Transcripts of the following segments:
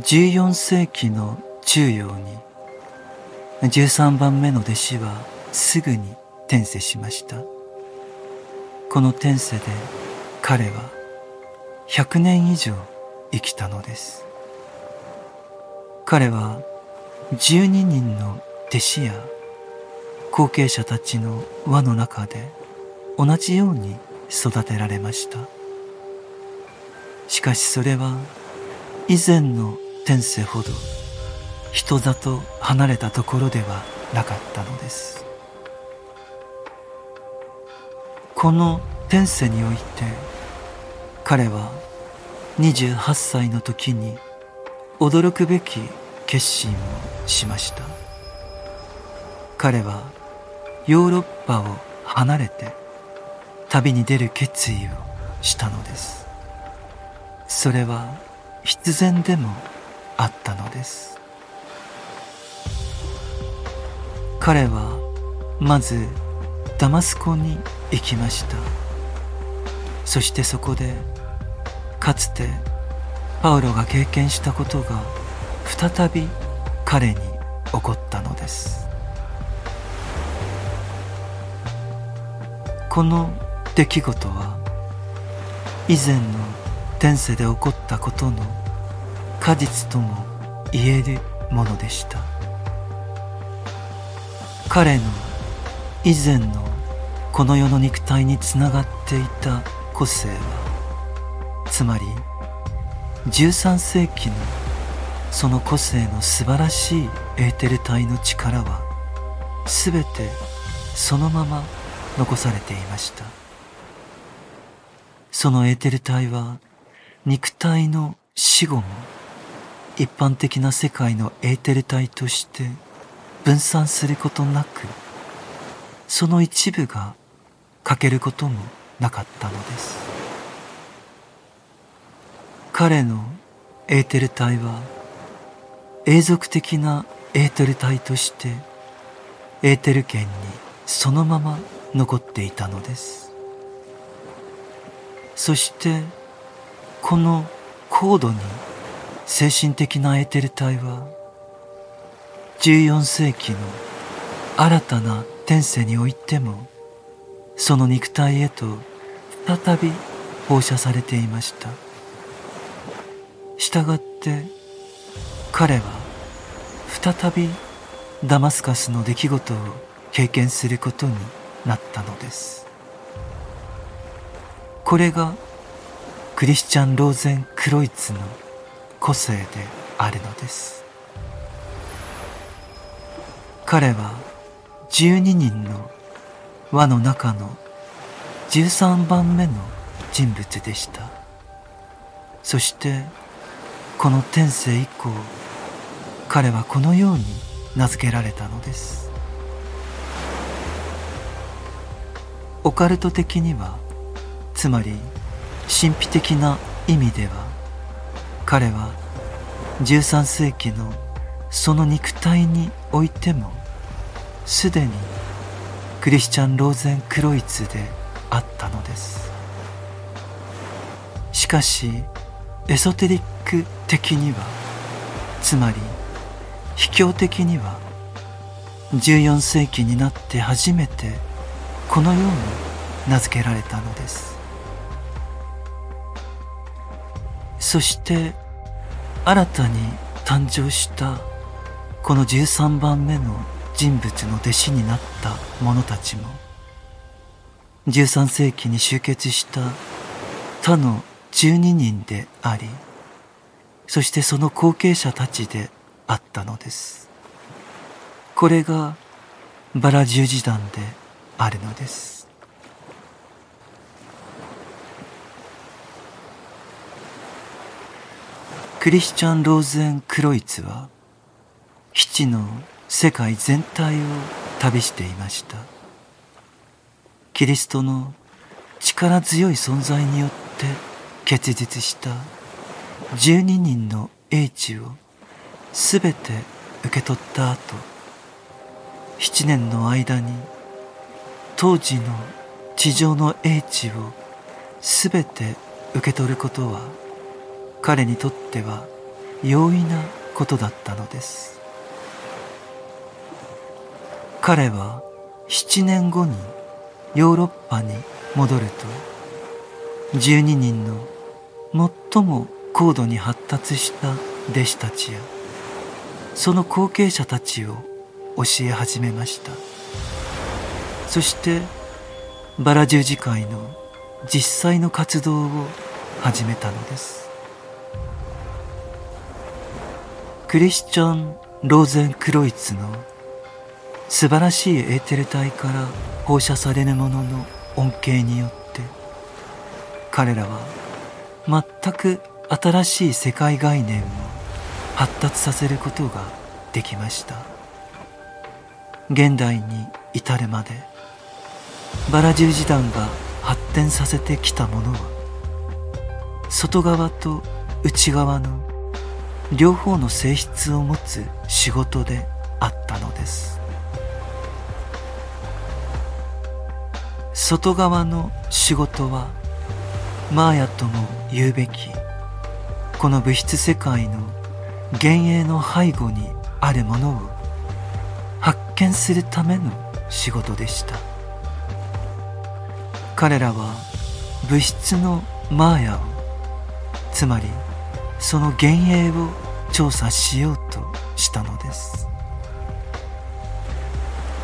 14世紀の中央に13番目の弟子はすぐに転生しました。この転生で彼は100年以上生きたのです。彼は12人の弟子や後継者たちの輪の中で同じように育てられました。しかしそれは以前の天世ほど人里離れたところではなかったのです。この天世において彼は28歳の時に驚くべき決心をしました。彼はヨーロッパを離れて旅に出る決意をしたのです。それは必然でもあったのです。彼はまずダマスコに行きました。そしてそこでかつてパウロが経験したことが再び彼に起こったのです。この出来事は以前の天世で起こったことの果実とも言えるものでした。彼の以前のこの世の肉体につながっていた個性はつまり13世紀のその個性の素晴らしいエーテル体の力は全てそのまま残されていました。そのエーテル体は肉体の死後も一般的な世界のエーテル体として分散することなくその一部が欠けることもなかったのです。彼のエーテル体は永続的なエーテル体としてエーテル圏にそのまま残っていたのです。そしてこの高度に精神的なエーテル体は14世紀の新たな天世においてもその肉体へと再び放射されていました。したがって彼は再びダマスカスの出来事を経験することになったのです。これがクリスチャン・ローゼン・クロイツの個性であるのです。彼は12人の輪の中の13番目の人物でした。そしてこの天性以降彼はこのように名付けられたのです。オカルト的にはつまり神秘的な意味では彼は13世紀のその肉体においてもすでにクリスチャン・ローゼン・クロイツであったのです。しかしエソテリック的にはつまり秘境的には14世紀になって初めてこのように名付けられたのです。そして新たに誕生したこの13番目の人物の弟子になった者たちも13世紀に集結した他の12人でありそしてその後継者たちであったのです。これがバラ十字団であるのです。クリスチャン・ローゼン・クロイツは基地の世界全体を旅していました。キリストの力強い存在によって結実した12人の英知をすべて受け取った後7年の間に当時の地上の英知をすべて受け取ることは彼にとっては容易なことだったのです。彼は7年後にヨーロッパに戻ると12人の最も高度に発達した弟子たちやその後継者たちを教え始めました。そしてバラ十字会の実際の活動を始めたのです。クリスチャン・ローゼンクロイツの素晴らしいエーテル体から放射されるものの恩恵によって彼らは全く新しい世界概念を発達させることができました。現代に至るまでバラ十字団が発展させてきたものは外側と内側の両方の性質を持つ仕事であったのです。外側の仕事はマーヤとも言うべきこの物質世界の幻影の背後にあるものを発見するための仕事でした。彼らは物質のマーヤをつまりその幻影を調査しようとしたのです。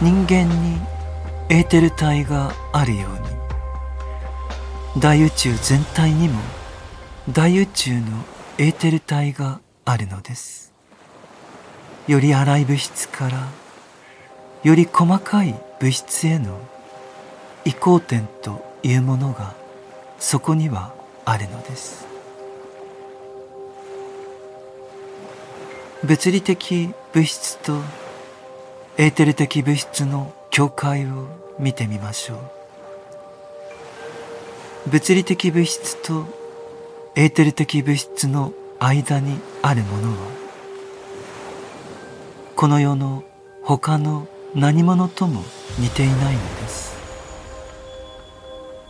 人間にエーテル体があるように大宇宙全体にも大宇宙のエーテル体があるのです。より粗い物質からより細かい物質への移行点というものがそこにはあるのです。物理的物質とエーテル的物質の境界を見てみましょう。物理的物質とエーテル的物質の間にあるものはこの世の他の何者とも似ていないのです。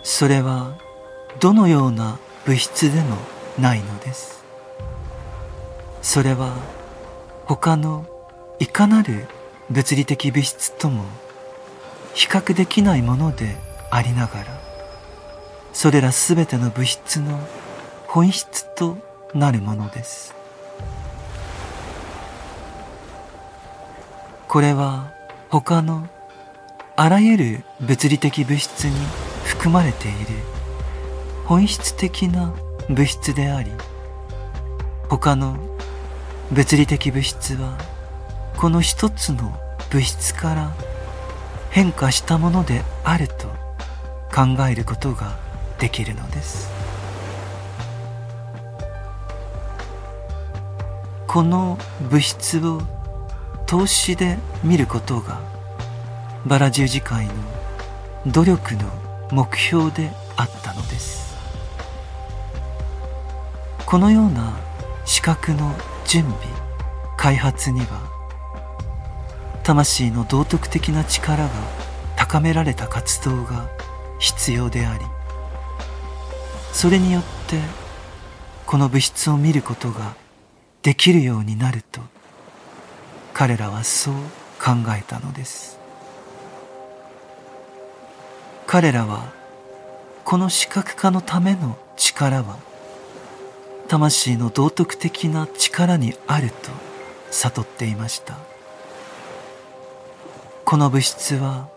それはどのような物質でもないのです。それは他のいかなる物理的物質とも比較できないものでありながらそれらすべての物質の本質となるものです。これは他のあらゆる物理的物質に含まれている本質的な物質であり他の物理的物質はこの一つの物質から変化したものであると考えることができるのです。この物質を投資で見ることがバラ十字会の努力の目標であったのです。このような資格の準備開発には魂の道徳的な力が高められた活動が必要でありそれによってこの物質を見ることができるようになると彼らはそう考えたのです。彼らはこの視覚化のための力は魂の道徳的な力にあると悟っていましたこの物質は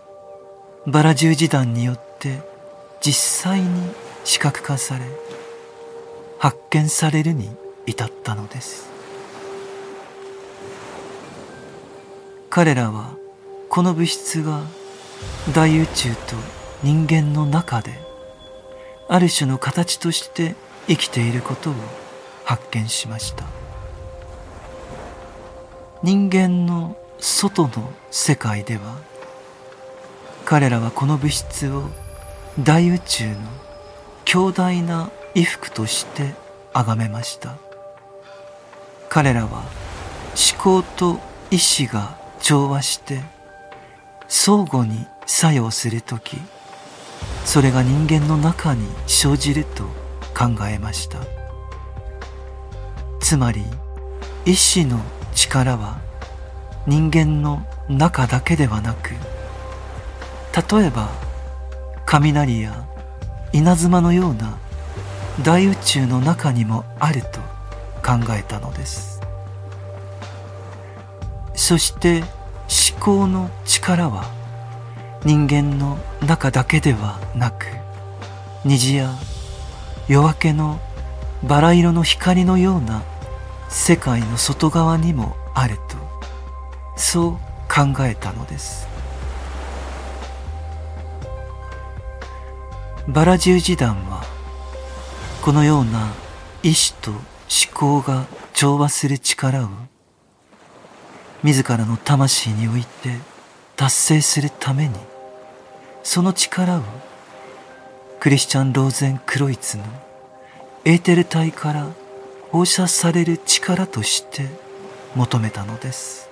バラ十字団によって実際に視覚化され発見されるに至ったのです彼らはこの物質が大宇宙と人間の中である種の形として生きていることを発見しました。人間の外の世界では彼らはこの物質を大宇宙の強大な衣服として崇めました。彼らは思考と意志が調和して相互に作用するときそれが人間の中に生じると考えました。つまり意志の力は人間の中だけではなく例えば雷や稲妻のような大宇宙の中にもあると考えたのです。そして思考の力は人間の中だけではなく虹や夜明けのバラ色の光のような世界の外側にもあるとそう考えたのです。バラ十字団はこのような意志と思考が調和する力を自らの魂において達成するためにその力をクリスチャン・ローゼン・クロイツのエーテル体から放射される力として求めたのです。